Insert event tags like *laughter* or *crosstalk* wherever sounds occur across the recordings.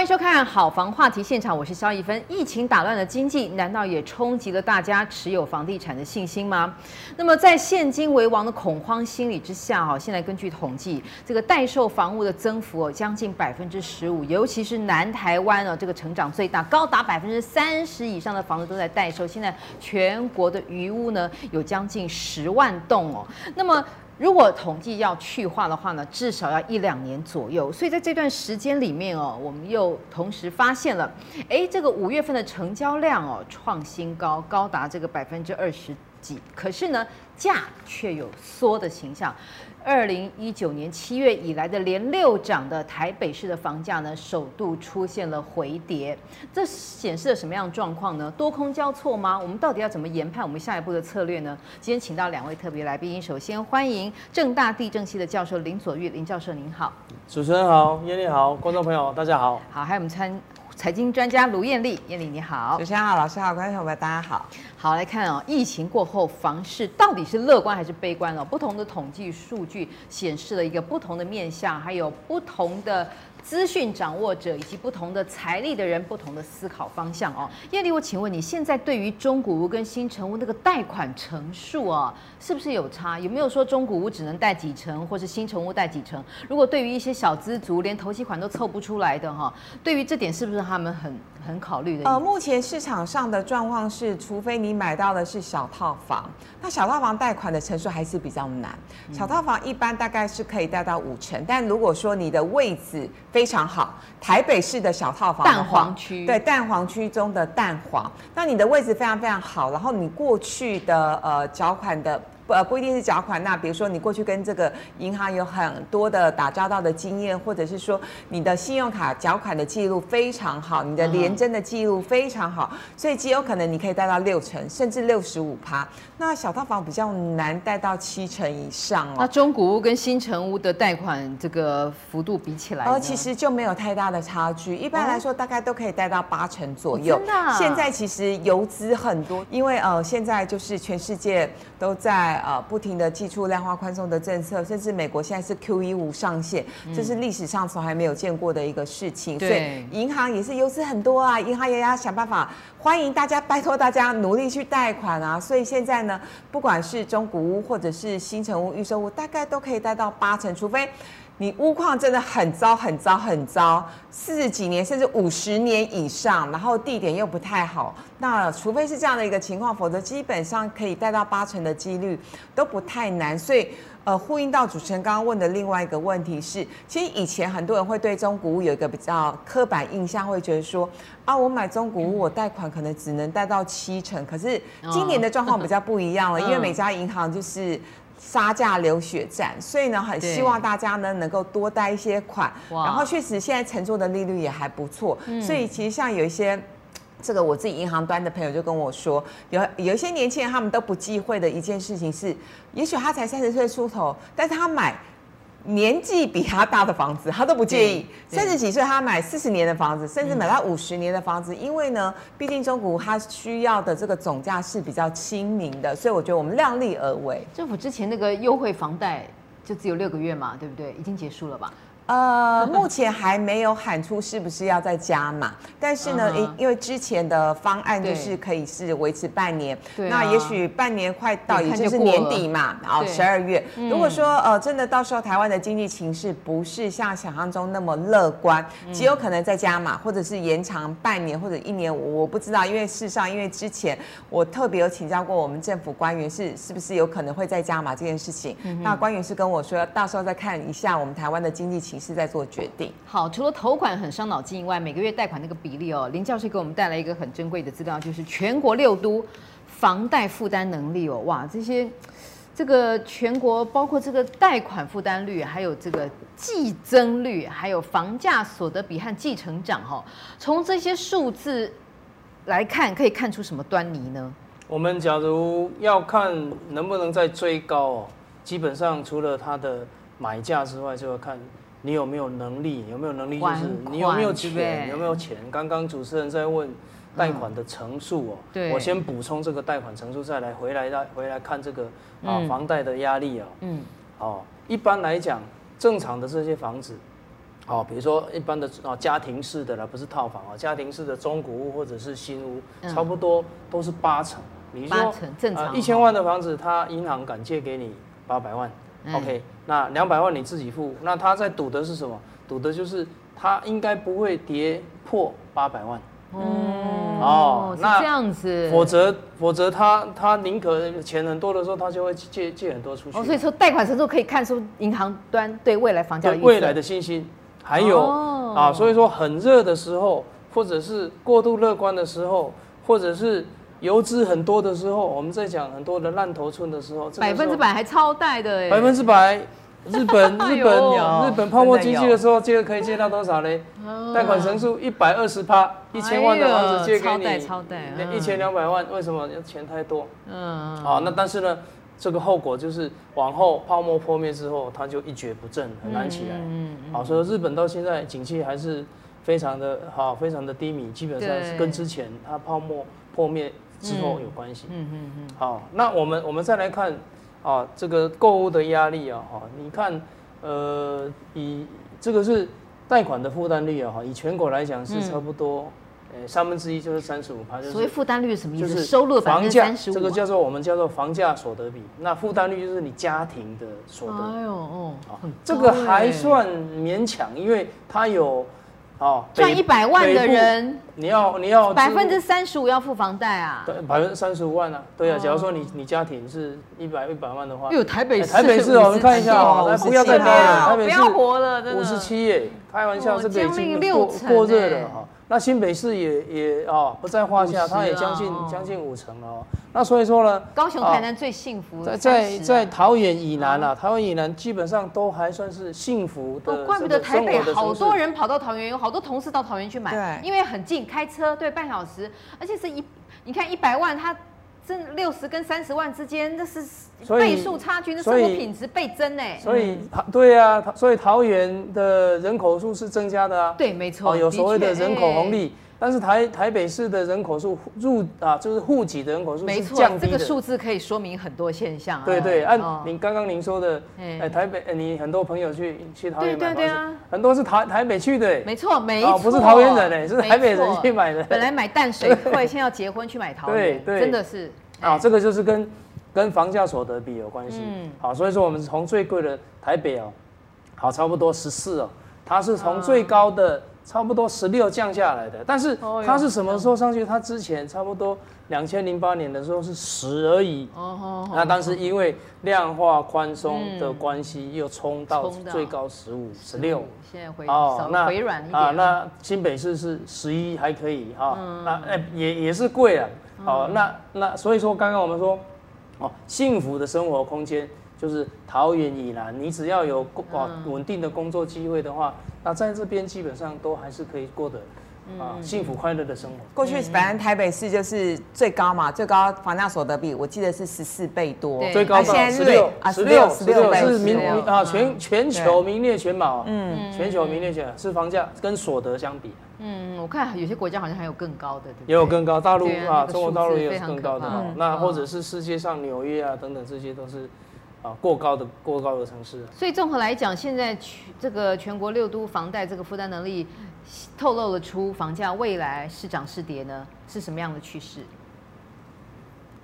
欢迎收看《好房话题现场》，我是萧一芬。疫情打乱了经济，难道也冲击了大家持有房地产的信心吗？那么，在现金为王的恐慌心理之下，哈，现在根据统计，这个待售房屋的增幅哦，将近百分之十五，尤其是南台湾哦，这个成长最大，高达百分之三十以上的房子都在待售。现在全国的余屋呢，有将近十万栋哦。那么如果统计要去化的话呢，至少要一两年左右。所以在这段时间里面哦，我们又同时发现了，哎，这个五月份的成交量哦创新高，高达这个百分之二十几。可是呢，价却有缩的形象。二零一九年七月以来的连六涨的台北市的房价呢，首度出现了回跌，这显示了什么样的状况呢？多空交错吗？我们到底要怎么研判我们下一步的策略呢？今天请到两位特别来宾，首先欢迎正大地震系的教授林左玉，林教授您好。主持人好，叶丽好，观众朋友大家好。好，还有我们参。财经专家卢艳丽，艳丽你好，主持人好，老师好，观众朋友们大家好。好，来看哦，疫情过后房市到底是乐观还是悲观哦？不同的统计数据显示了一个不同的面向，还有不同的。资讯掌握者以及不同的财力的人，不同的思考方向哦。燕俐，我请问你现在对于中古屋跟新成屋那个贷款成数啊，是不是有差？有没有说中古屋只能贷几成，或是新成屋贷几成？如果对于一些小资族连头期款都凑不出来的哈，对于这点是不是他们很很考虑的？呃，目前市场上的状况是，除非你买到的是小套房，那小套房贷款的成数还是比较难。小套房一般大概是可以贷到五成，但如果说你的位置非常好，台北市的小套房，蛋黄区，对，蛋黄区中的蛋黄，那你的位置非常非常好，然后你过去的呃缴款的。呃，不一定是缴款。那比如说，你过去跟这个银行有很多的打交道的经验，或者是说你的信用卡缴款的记录非常好，你的联征的记录非常好，所以极有可能你可以贷到六成，甚至六十五趴。那小套房比较难贷到七成以上哦。那中古屋跟新城屋的贷款这个幅度比起来，呃，其实就没有太大的差距。一般来说，大概都可以贷到八成左右。真的？现在其实游资很多，因为呃，现在就是全世界都在。呃，不停的寄出量化宽松的政策，甚至美国现在是 QE 无上限，这是历史上从来没有见过的一个事情。所以银行也是优势很多啊，银行也要想办法欢迎大家，拜托大家努力去贷款啊。所以现在呢，不管是中古屋或者是新城屋、预售屋，大概都可以贷到八成，除非。你屋况真的很糟很糟很糟，四十几年甚至五十年以上，然后地点又不太好，那除非是这样的一个情况，否则基本上可以贷到八成的几率都不太难。所以，呃，呼应到主持人刚刚问的另外一个问题是，其实以前很多人会对中古屋有一个比较刻板印象，会觉得说啊，我买中古屋，我贷款可能只能贷到七成。可是今年的状况比较不一样了，因为每家银行就是。杀价流血战，所以呢，很希望大家呢能够多贷一些款，然后确实现在乘坐的利率也还不错，所以其实像有一些这个我自己银行端的朋友就跟我说，有有一些年轻人他们都不忌讳的一件事情是，也许他才三十岁出头，但是他买。年纪比他大的房子，他都不介意。三十几岁，他买四十年的房子，甚至买到五十年的房子，因为呢，毕竟中古他需要的这个总价是比较亲民的，所以我觉得我们量力而为。政府之前那个优惠房贷就只有六个月嘛，对不对？已经结束了吧？呃，目前还没有喊出是不是要再加码，但是呢，因、uh -huh. 因为之前的方案就是可以是维持半年，对，那也许半年快到，也就是年底嘛，然后十二月。如果说呃真的到时候台湾的经济情势不是像想象中那么乐观，极有可能再加码，或者是延长半年或者一年，我不知道，因为事实上，因为之前我特别有请教过我们政府官员是是不是有可能会再加码这件事情，嗯、那官员是跟我说，到时候再看一下我们台湾的经济情。是在做决定。好，除了头款很伤脑筋以外，每个月贷款那个比例哦，林教授给我们带来一个很珍贵的资料，就是全国六都房贷负担能力哦，哇，这些这个全国包括这个贷款负担率，还有这个计增率，还有房价所得比和继承长哈，从这些数字来看，可以看出什么端倪呢？我们假如要看能不能再追高哦，基本上除了它的。买价之外，就要看你有没有能力，有没有能力就是你有没有钱，有没有钱。刚刚主持人在问贷款的成数哦，我先补充这个贷款成数，再来回来再回来看这个啊房贷的压力哦。嗯，哦，一般来讲，正常的这些房子，哦，比如说一般的啊家庭式的啦，不是套房啊，家庭式的中古屋或者是新屋，嗯、差不多都是八成。你说八成正常。一千、呃、万的房子，他银行敢借给你八百万、嗯、，OK，那两百万你自己付，那他在赌的是什么？赌的就是他应该不会跌破八百万。嗯，哦，那这样子，否则否则他他宁可钱很多的时候，他就会借借很多出去。哦，所以说贷款程度可以看出银行端对未来房价的未来的信心，还有、哦、啊，所以说很热的时候，或者是过度乐观的时候，或者是游资很多的时候，我们在讲很多的烂头寸的时候，百分之百还超贷的哎，百分之百。日本 *laughs* 日本日本泡沫经济的时候借可以借到多少呢？贷款成数一百二十趴，一千万的房子借给你，一千两百万，为什么要钱太多？嗯，好，那但是呢，这个后果就是往后泡沫破灭之后，它就一蹶不振，很难起来。嗯，好，所以日本到现在景气还是非常的好，非常的低迷，基本上是跟之前它泡沫破灭之后有关系。嗯嗯嗯。好，那我们我们再来看。啊，这个购物的压力啊，哈，你看，呃，以这个是贷款的负担率啊，哈，以全国来讲是差不多，呃，三分之一就是三十五趴，就是。所谓负担率是什么意思？就是收入百分之三十五。这个叫做我们叫做房价所得比，那负担率就是你家庭的所得。哎呦哦，这个还算勉强，因为它有。哦，赚一百万的人，你要你要百分之三十五要付房贷啊？对，百分之三十五万啊，对啊。假如说你你家庭是一百一百万的话，有台北台北市哦，我们看一下哦，来不要再多了，台北市五十七耶，开玩笑，这个已经过过热了哈。那新北市也也啊不在话下，它也将近将近五成了哦。那所以说呢，高雄、台南最幸福，在在在桃园以南啊，桃园以南基本上都还算是幸福的。怪不得台北好多人跑到桃园，有好多同事到桃园去买，因为很近，开车对半小时，而且是一，你看一百万，它这六十跟三十万之间，那是倍数差距，那生活品质倍增呢。所以，对啊，所以桃园的人口数是增加的啊。对，没错，有所谓的人口红利。但是台台北市的人口数入啊，就是户籍的人口数是降低的。这个数字可以说明很多现象。对对，按您刚刚您说的，哎，台北，你很多朋友去去桃园买房子，很多是台台北去的。没错，没错，不是桃园人哎，是台北人去买的。本来买淡水会，现在要结婚去买桃园，对对，真的是。啊，这个就是跟跟房价所得比有关系。嗯，好，所以说我们从最贵的台北哦，好，差不多十四哦，它是从最高的。差不多十六降下来的，但是它是什么时候上去？它之前差不多两千零八年的时候是十而已。哦，那当时因为量化宽松的关系，又冲到最高十五、十六。现在回哦，那回软一点啊，那新北市是十一还可以哈。那哎也也是贵啊。好，那那所以说刚刚我们说哦，幸福的生活空间就是桃园以南，你只要有工啊稳定的工作机会的话。那在这边基本上都还是可以过得啊幸福快乐的生活。过去反正台北市就是最高嘛，最高房价所得比我记得是十四倍多，最高到十六啊十六十六是名啊全全球名列前茅，嗯，全球名列前茅是房价跟所得相比。嗯，我看有些国家好像还有更高的，也有更高，大陆啊中国大陆也有更高的，那或者是世界上纽约啊等等这些都是。啊，过高的过高的城市。所以综合来讲，现在全这个全国六都房贷这个负担能力，透露了出房价未来是涨是跌呢？是什么样的趋势？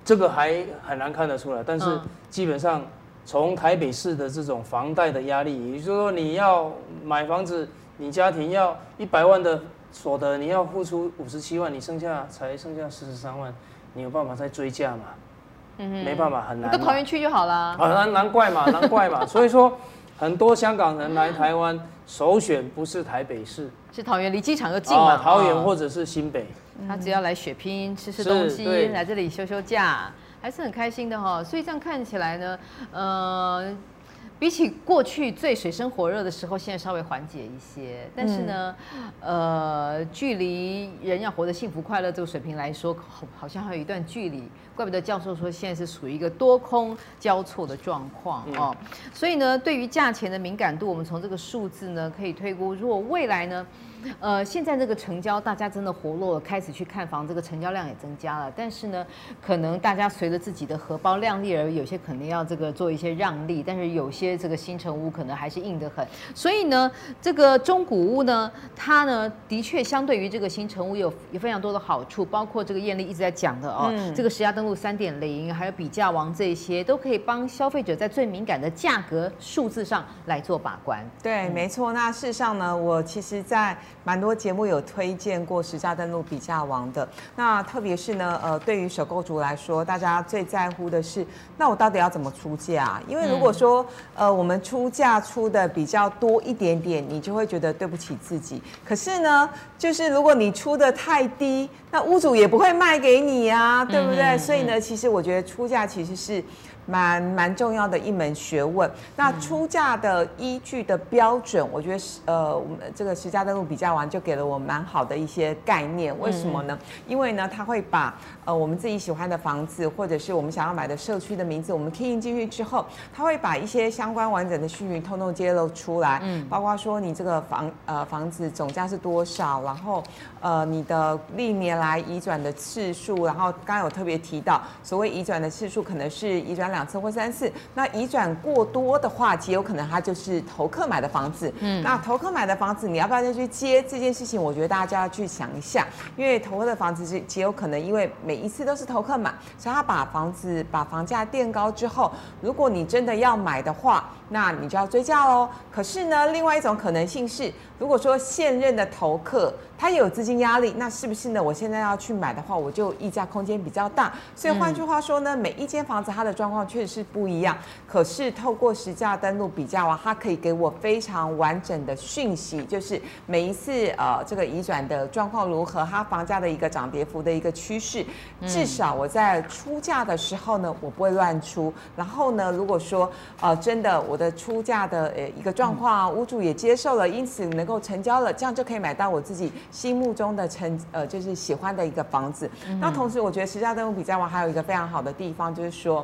这个还很难看得出来，但是基本上从台北市的这种房贷的压力，也就是说你要买房子，你家庭要一百万的所得，你要付出五十七万，你剩下才剩下四十三万，你有办法再追价吗？嗯，没办法，很难。到桃园去就好了。啊，难难怪嘛，*laughs* 难怪嘛。所以说，很多香港人来台湾，首选不是台北市，是桃园，离机场又近嘛。桃园或者是新北，他只要来血拼，吃吃东西，来这里休休假，还是很开心的哈。所以这样看起来呢，呃。比起过去最水深火热的时候，现在稍微缓解一些。但是呢，嗯、呃，距离人要活得幸福快乐这个水平来说，好，好像还有一段距离。怪不得教授说现在是属于一个多空交错的状况哦。嗯、所以呢，对于价钱的敏感度，我们从这个数字呢可以推估，如果未来呢，呃，现在这个成交大家真的活络了，开始去看房，这个成交量也增加了。但是呢，可能大家随着自己的荷包量力而有些可能要这个做一些让利，但是有些这个新城屋可能还是硬得很。所以呢，这个中古屋呢，它呢的确相对于这个新城屋有有非常多的好处，包括这个艳丽一直在讲的哦，嗯、这个实价登录三点零，还有比价王这些都可以帮消费者在最敏感的价格数字上来做把关。对，没错。那事实上呢，我其实，在蛮多节目有推荐过实价登录比价王的。那特别是呢，呃，对于首购族来说，大家最在乎的是，那我到底要怎么出价？因为如果说，呃，我们出价出的比较多一点点，你就会觉得对不起自己。可是呢，就是如果你出的太低，那屋主也不会卖给你啊，对不对？嗯嗯嗯。所以呢，其实我觉得出价其实是。蛮蛮重要的一门学问。那出价的依据的标准，我觉得是呃，我们这个实价登录比价完就给了我蛮好的一些概念。为什么呢？因为呢，他会把呃我们自己喜欢的房子，或者是我们想要买的社区的名字，我们 key 进去之后，他会把一些相关完整的讯息通通揭露出来。嗯，包括说你这个房呃房子总价是多少，然后呃你的历年来移转的次数，然后刚刚有特别提到，所谓移转的次数可能是移转两。两次或三次，那移转过多的话，极有可能他就是投客买的房子。嗯，那投客买的房子，你要不要再去接这件事情？我觉得大家就要去想一下，因为投客的房子是极有可能，因为每一次都是投客买，所以他把房子把房价垫高之后，如果你真的要买的话，那你就要追价喽。可是呢，另外一种可能性是，如果说现任的投客，他也有资金压力，那是不是呢？我现在要去买的话，我就溢价空间比较大。所以换句话说呢，嗯、每一间房子它的状况确实是不一样。可是透过实价登录比价王，它可以给我非常完整的讯息，就是每一次呃这个移转的状况如何，它房价的一个涨跌幅的一个趋势。至少我在出价的时候呢，我不会乱出。然后呢，如果说呃真的我的出价的呃一个状况，屋主也接受了，因此能够成交了，这样就可以买到我自己。心目中的成呃就是喜欢的一个房子，嗯、那同时我觉得实价登录比价网还有一个非常好的地方，就是说，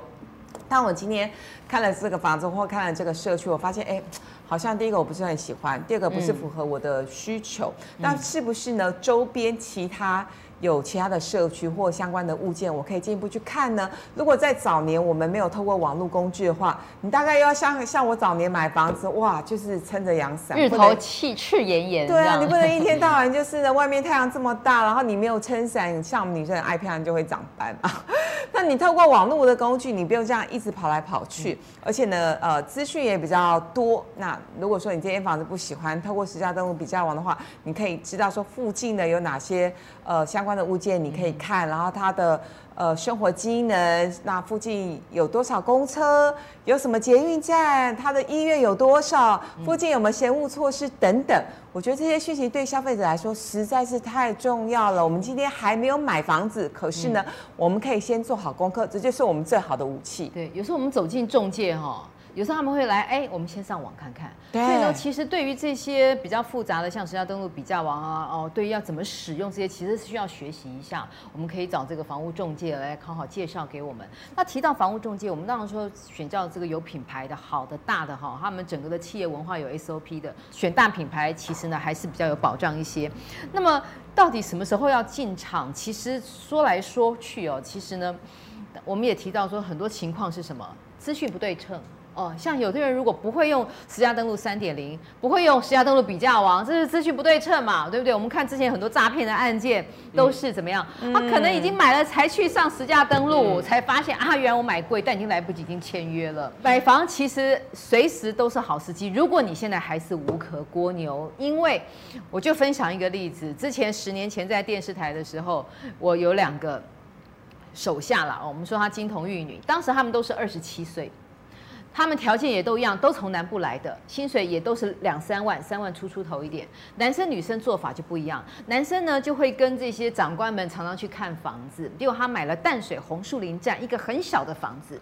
当我今天看了这个房子或看了这个社区，我发现哎，好像第一个我不是很喜欢，第二个不是符合我的需求，嗯、那是不是呢？周边其他。有其他的社区或相关的物件，我可以进一步去看呢。如果在早年我们没有透过网络工具的话，你大概要像像我早年买房子，哇，就是撑着阳伞，日头气赤炎炎。对啊，你不能一天到晚就是呢，外面太阳这么大，然后你没有撑伞，像我们女生爱漂亮就会长斑啊。*laughs* 那你透过网络的工具，你不用这样一直跑来跑去，而且呢，呃，资讯也比较多。那如果说你这间房子不喜欢，透过实价登录比较网的话，你可以知道说附近的有哪些呃相关。的物件你可以看，然后它的呃生活机能，那附近有多少公车，有什么捷运站，它的医院有多少，附近有没有嫌恶措施等等。我觉得这些讯息对消费者来说实在是太重要了。我们今天还没有买房子，可是呢，我们可以先做好功课，这就是我们最好的武器。对，有时候我们走进中介哈。有时候他们会来，哎，我们先上网看看。对。所以呢，其实对于这些比较复杂的，像实价登录比价网啊，哦，对于要怎么使用这些，其实是需要学习一下。我们可以找这个房屋中介来好好介绍给我们。那提到房屋中介，我们当然说选叫这个有品牌的、好的、大的哈，他们整个的企业文化有 SOP 的，选大品牌其实呢还是比较有保障一些。那么到底什么时候要进场？其实说来说去哦，其实呢，我们也提到说很多情况是什么？资讯不对称。哦，像有的人如果不会用实价登录三点零，不会用实价登录比价王，这是资讯不对称嘛，对不对？我们看之前很多诈骗的案件都是怎么样？他可能已经买了才去上实价登录，才发现啊，原来我买贵，但已经来不及，已经签约了。买房其实随时都是好时机，如果你现在还是无壳蜗牛，因为我就分享一个例子，之前十年前在电视台的时候，我有两个手下了，我们说他金童玉女，当时他们都是二十七岁。他们条件也都一样，都从南部来的，薪水也都是两三万，三万出出头一点。男生女生做法就不一样，男生呢就会跟这些长官们常常去看房子。结果他买了淡水红树林站一个很小的房子，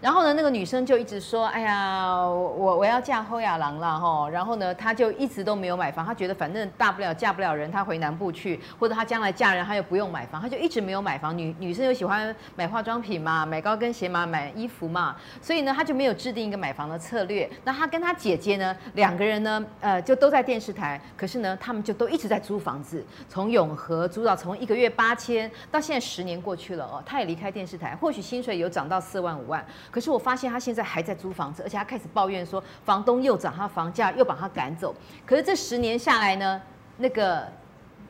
然后呢，那个女生就一直说：“哎呀，我我要嫁侯亚郎了哈。”然后呢，她就一直都没有买房。她觉得反正大不了嫁不了人，她回南部去，或者她将来嫁人，她又不用买房，她就一直没有买房。女女生又喜欢买化妆品嘛，买高跟鞋嘛，买衣服嘛，所以呢，她就没有制定一个买房的策略。那她跟她姐姐呢，两个人呢，呃，就都在电视台，可是呢，他们就都一直在租房子，从永和租到从一个月八千，到现在十年过去了哦，她也离开电视台，或许薪水有涨到四万五万。可是我发现他现在还在租房子，而且他开始抱怨说房东又涨他房价，又把他赶走。可是这十年下来呢，那个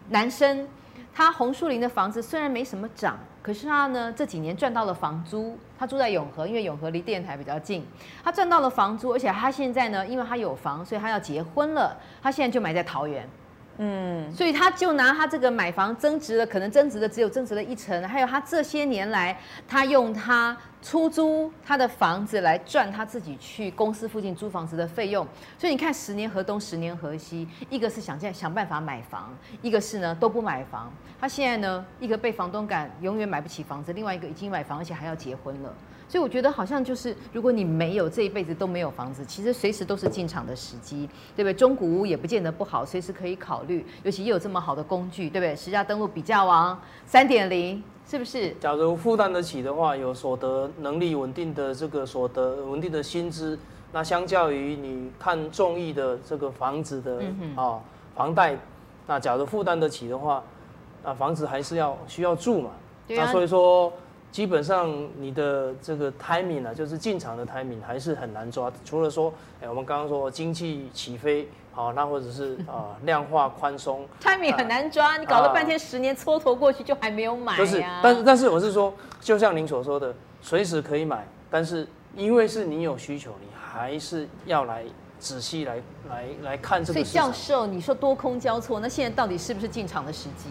男生他红树林的房子虽然没什么涨，可是他呢这几年赚到了房租。他住在永和，因为永和离电台比较近，他赚到了房租，而且他现在呢，因为他有房，所以他要结婚了。他现在就买在桃园。嗯，所以他就拿他这个买房增值了，可能增值的只有增值了一成，还有他这些年来，他用他出租他的房子来赚他自己去公司附近租房子的费用。所以你看，十年河东，十年河西，一个是想在想办法买房，一个是呢都不买房。他现在呢，一个被房东赶，永远买不起房子；另外一个已经买房，而且还要结婚了。所以我觉得好像就是，如果你没有这一辈子都没有房子，其实随时都是进场的时机，对不对？中古屋也不见得不好，随时可以考虑。尤其又有这么好的工具，对不对？实价登录比价王三点零，是不是？假如负担得起的话，有所得能力稳定的这个所得稳定的薪资，那相较于你看中意的这个房子的啊、嗯哦、房贷，那假如负担得起的话，那房子还是要需要住嘛。对啊。那所以说。基本上你的这个 timing 啊，就是进场的 timing 还是很难抓。除了说，哎，我们刚刚说经济起飞，好，那或者是 *laughs* 啊量化宽松，timing 很难抓。你搞了半天，十年蹉跎过去就还没有买呀。就是，但是但是我是说，就像您所说的，随时可以买，但是因为是你有需求，你还是要来仔细来来来看这个。所以教授，你说多空交错，那现在到底是不是进场的时机？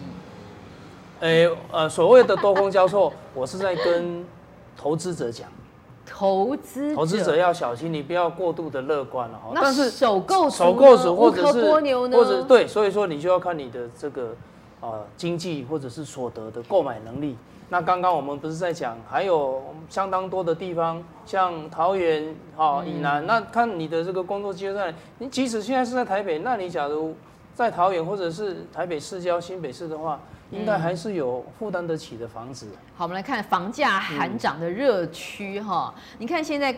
诶，呃，所谓的多空交错，我是在跟投资者讲，投资投资者要小心，你不要过度的乐观了哈。但是首购首购者或者是或者对，所以说你就要看你的这个呃经济或者是所得的购买能力。那刚刚我们不是在讲，还有相当多的地方，像桃园哈以南，那看你的这个工作机会在，你即使现在是在台北，那你假如在桃园或者是台北市郊新北市的话。应该还是有负担得起的房子。好，我们来看房价喊涨的热区哈。你看现在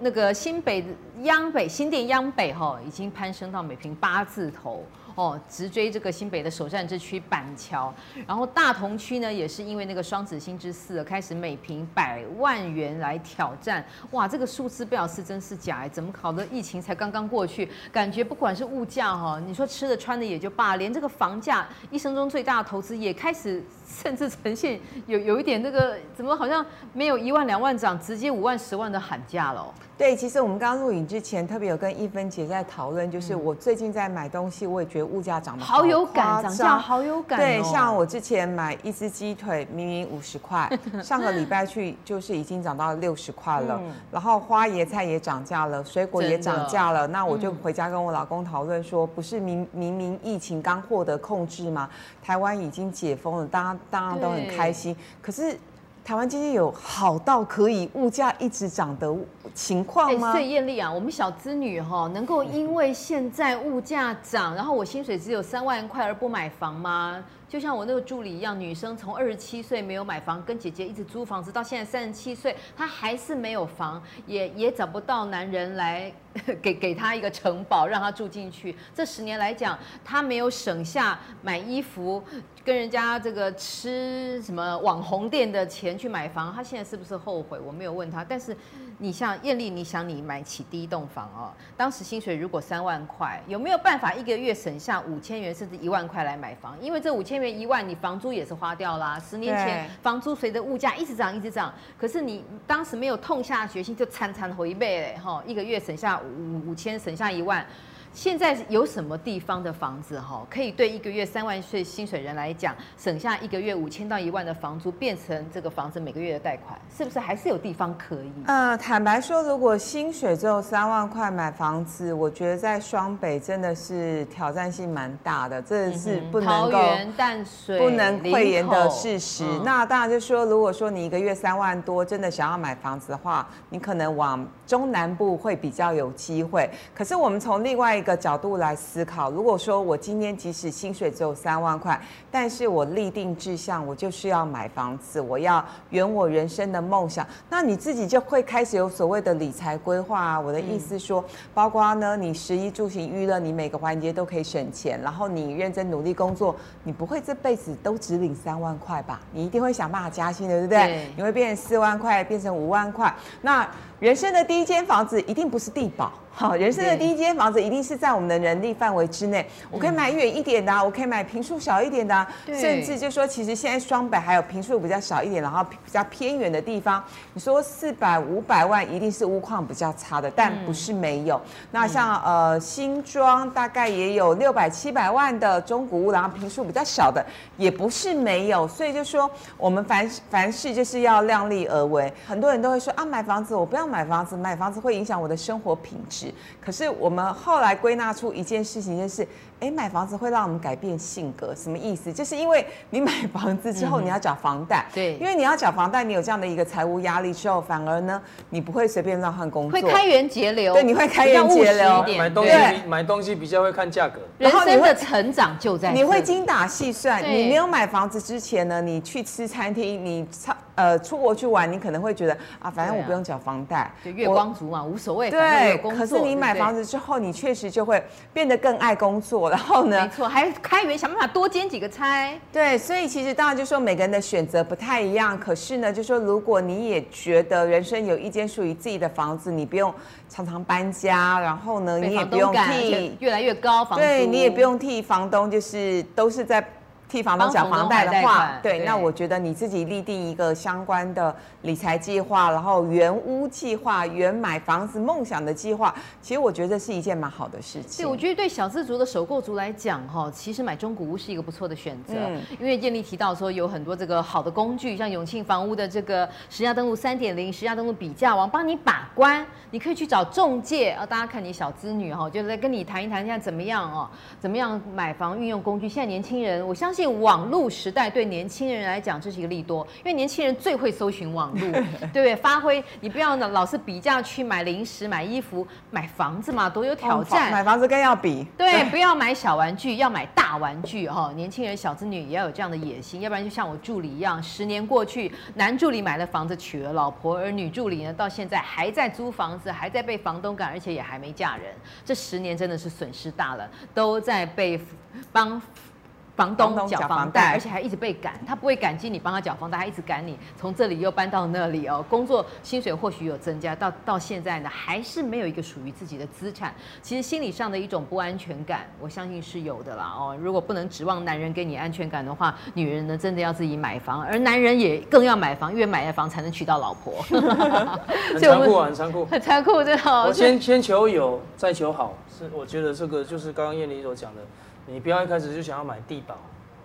那个新北央北新店央北哈，已经攀升到每平八字头。哦，直追这个新北的首战之区板桥，然后大同区呢，也是因为那个双子星之四开始每平百万元来挑战，哇，这个数字不晓得是真是假哎，怎么搞的？疫情才刚刚过去，感觉不管是物价哈，你说吃的穿的也就罢，连这个房价，一生中最大的投资也开始甚至呈现有有一点那个怎么好像没有一万两万涨，直接五万十万的喊价了。对，其实我们刚刚录影之前特别有跟一芬姐在讨论，就是我最近在买东西，我也觉得物价涨得好，好有感，涨价好有感哦。对，像我之前买一只鸡腿，明明五十块，*laughs* 上个礼拜去就是已经涨到六十块了。然后花椰菜也涨价了，水果也涨价了。那我就回家跟我老公讨论说，不是明明明疫情刚获得控制吗？台湾已经解封了，大家大家都很开心。可是。台湾今天有好到可以物价一直涨的情况吗？所以艳丽啊，我们小资女哈，能够因为现在物价涨，然后我薪水只有三万块而不买房吗？就像我那个助理一样，女生从二十七岁没有买房，跟姐姐一直租房子，到现在三十七岁，她还是没有房，也也找不到男人来 *laughs* 给给她一个城堡让她住进去。这十年来讲，她没有省下买衣服、跟人家这个吃什么网红店的钱去买房，她现在是不是后悔？我没有问她，但是。你像艳丽，你想你买起第一栋房哦，当时薪水如果三万块，有没有办法一个月省下五千元甚至一万块来买房？因为这五千元一万，你房租也是花掉啦。十年前房租随着物价一直涨一直涨，可是你当时没有痛下决心就惨惨回倍嘞哈，一个月省下五五千，省下一万。现在有什么地方的房子哈，可以对一个月三万岁薪水人来讲，省下一个月五千到一万的房租，变成这个房子每个月的贷款，是不是还是有地方可以？呃，坦白说，如果薪水只有三万块买房子，我觉得在双北真的是挑战性蛮大的，这是不能够、嗯、桃园淡水不能讳言的事实。嗯、那当然就是说，如果说你一个月三万多，真的想要买房子的话，你可能往中南部会比较有机会。可是我们从另外一个角度来思考，如果说我今天即使薪水只有三万块，但是我立定志向，我就是要买房子，我要圆我人生的梦想，那你自己就会开始有所谓的理财规划啊。我的意思说，包括呢，你食衣住行娱乐，你每个环节都可以省钱，然后你认真努力工作，你不会这辈子都只领三万块吧？你一定会想办法加薪的，对不对？对，你会变成四万块，变成五万块，那。人生的第一间房子一定不是地堡，好，人生的第一间房子一定是在我们的能力范围之内。我可以买远一点的，我可以买平数小一点的，甚至就说，其实现在双北还有平数比较小一点，然后比较偏远的地方。你说四百五百万一定是屋况比较差的，但不是没有。那像呃新庄大概也有六百七百万的中古屋，然后平数比较小的也不是没有。所以就说我们凡凡事就是要量力而为。很多人都会说啊，买房子我不要。买房子，买房子会影响我的生活品质。可是我们后来归纳出一件事情，就是，哎，买房子会让我们改变性格。什么意思？就是因为你买房子之后，你要缴房贷，对，因为你要缴房贷，你有这样的一个财务压力之后，反而呢，你不会随便乱换工作，会开源节流。对，你会开源节流，买东西买东西比较会看价格。人生的成长就在，你会精打细算。你没有买房子之前呢，你去吃餐厅，你呃，出国去玩，你可能会觉得啊，反正我不用缴房贷，就月光族嘛，无所谓。对，可是你买房子之后，你确实就会变得更爱工作，然后呢，没错，还开源想办法多兼几个差。对，所以其实当然就说每个人的选择不太一样，可是呢，就说如果你也觉得人生有一间属于自己的房子，你不用常常搬家，然后呢，你也不用替越来越高房租，对你也不用替房东，就是都是在。替房东缴房贷的话，对，那我觉得你自己立定一个相关的理财计划，然后原屋计划、原买房子梦想的计划，其实我觉得是一件蛮好的事情。对，我觉得对小资族的首购族来讲，哈，其实买中古屋是一个不错的选择。嗯，因为建立提到说有很多这个好的工具，像永庆房屋的这个实价登录三点零、实价登录比价王，帮你把关。你可以去找中介啊，大家看你小资女哈，就来跟你谈一谈，现在怎么样哦？怎么样买房运用工具？现在年轻人，我相信。相信网络时代对年轻人来讲，这是一个利多，因为年轻人最会搜寻网络，*laughs* 对不对？发挥你不要老是比价去买零食、买衣服、买房子嘛，多有挑战。买房子更要比，对，对不要买小玩具，要买大玩具哈。年轻人、小子女也要有这样的野心，要不然就像我助理一样，十年过去，男助理买了房子娶了老婆，而女助理呢，到现在还在租房子，还在被房东赶，而且也还没嫁人。这十年真的是损失大了，都在被帮。房东缴房贷，而且还一直被赶，他不会感激你帮他缴房贷，他一直赶你，从这里又搬到那里哦。工作薪水或许有增加，到到现在呢，还是没有一个属于自己的资产。其实心理上的一种不安全感，我相信是有的啦哦。如果不能指望男人给你安全感的话，女人呢真的要自己买房，而男人也更要买房，因为买了房才能娶到老婆。*laughs* 很残酷啊，很残酷，很 *laughs* 残酷，真的。我先先求有，再求好，是我觉得这个就是刚刚燕玲所讲的。你不要一开始就想要买地堡，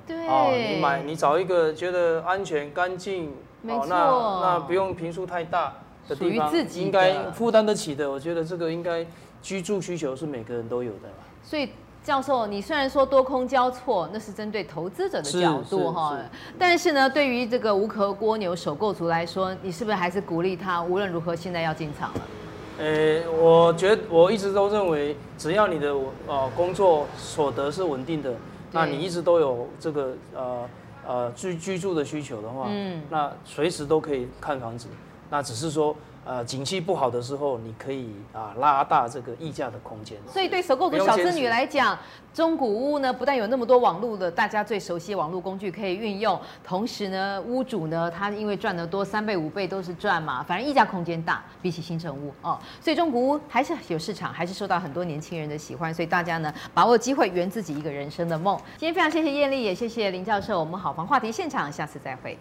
对，哦，你买你找一个觉得安全干净，没错，那那不用平数太大的地方，属于自己应该负担得起的。我觉得这个应该居住需求是每个人都有的。所以教授，你虽然说多空交错，那是针对投资者的角度哈，但是呢，对于这个无壳蜗牛首购族来说，你是不是还是鼓励他无论如何现在要进场了？呃、欸，我觉得我一直都认为，只要你的呃工作所得是稳定的，那你一直都有这个呃呃居居住的需求的话，嗯，那随时都可以看房子，那只是说。呃，景气不好的时候，你可以啊拉大这个溢价的空间。所以对首购族小资女来讲，中古屋呢不但有那么多网络的大家最熟悉的网络工具可以运用，同时呢屋主呢他因为赚得多，三倍五倍都是赚嘛，反正溢价空间大，比起新城屋哦，所以中古屋还是有市场，还是受到很多年轻人的喜欢。所以大家呢把握机会圆自己一个人生的梦。今天非常谢谢燕俐，也谢谢林教授，我们好房话题现场，下次再会。